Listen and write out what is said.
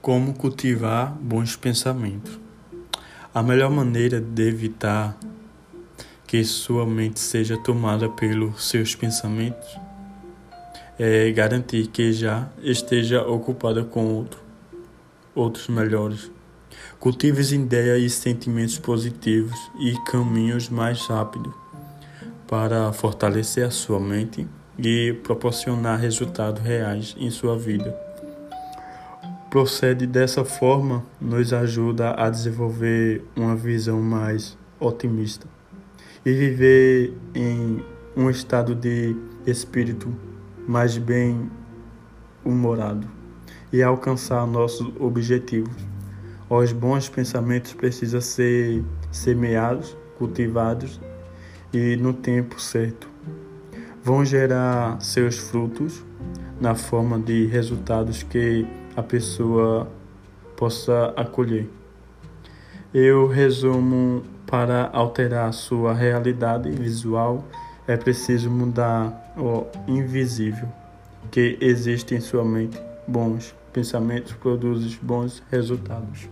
Como cultivar bons pensamentos? A melhor maneira de evitar que sua mente seja tomada pelos seus pensamentos é garantir que já esteja ocupada com outro, outros melhores. Cultive ideias e sentimentos positivos e caminhos mais rápidos para fortalecer a sua mente e proporcionar resultados reais em sua vida procede dessa forma nos ajuda a desenvolver uma visão mais otimista e viver em um estado de espírito mais bem humorado e alcançar nossos objetivos. Os bons pensamentos precisam ser semeados, cultivados e no tempo certo. Vão gerar seus frutos na forma de resultados que a pessoa possa acolher. Eu resumo para alterar sua realidade visual é preciso mudar o invisível que existe em sua mente. Bons pensamentos produzem bons resultados.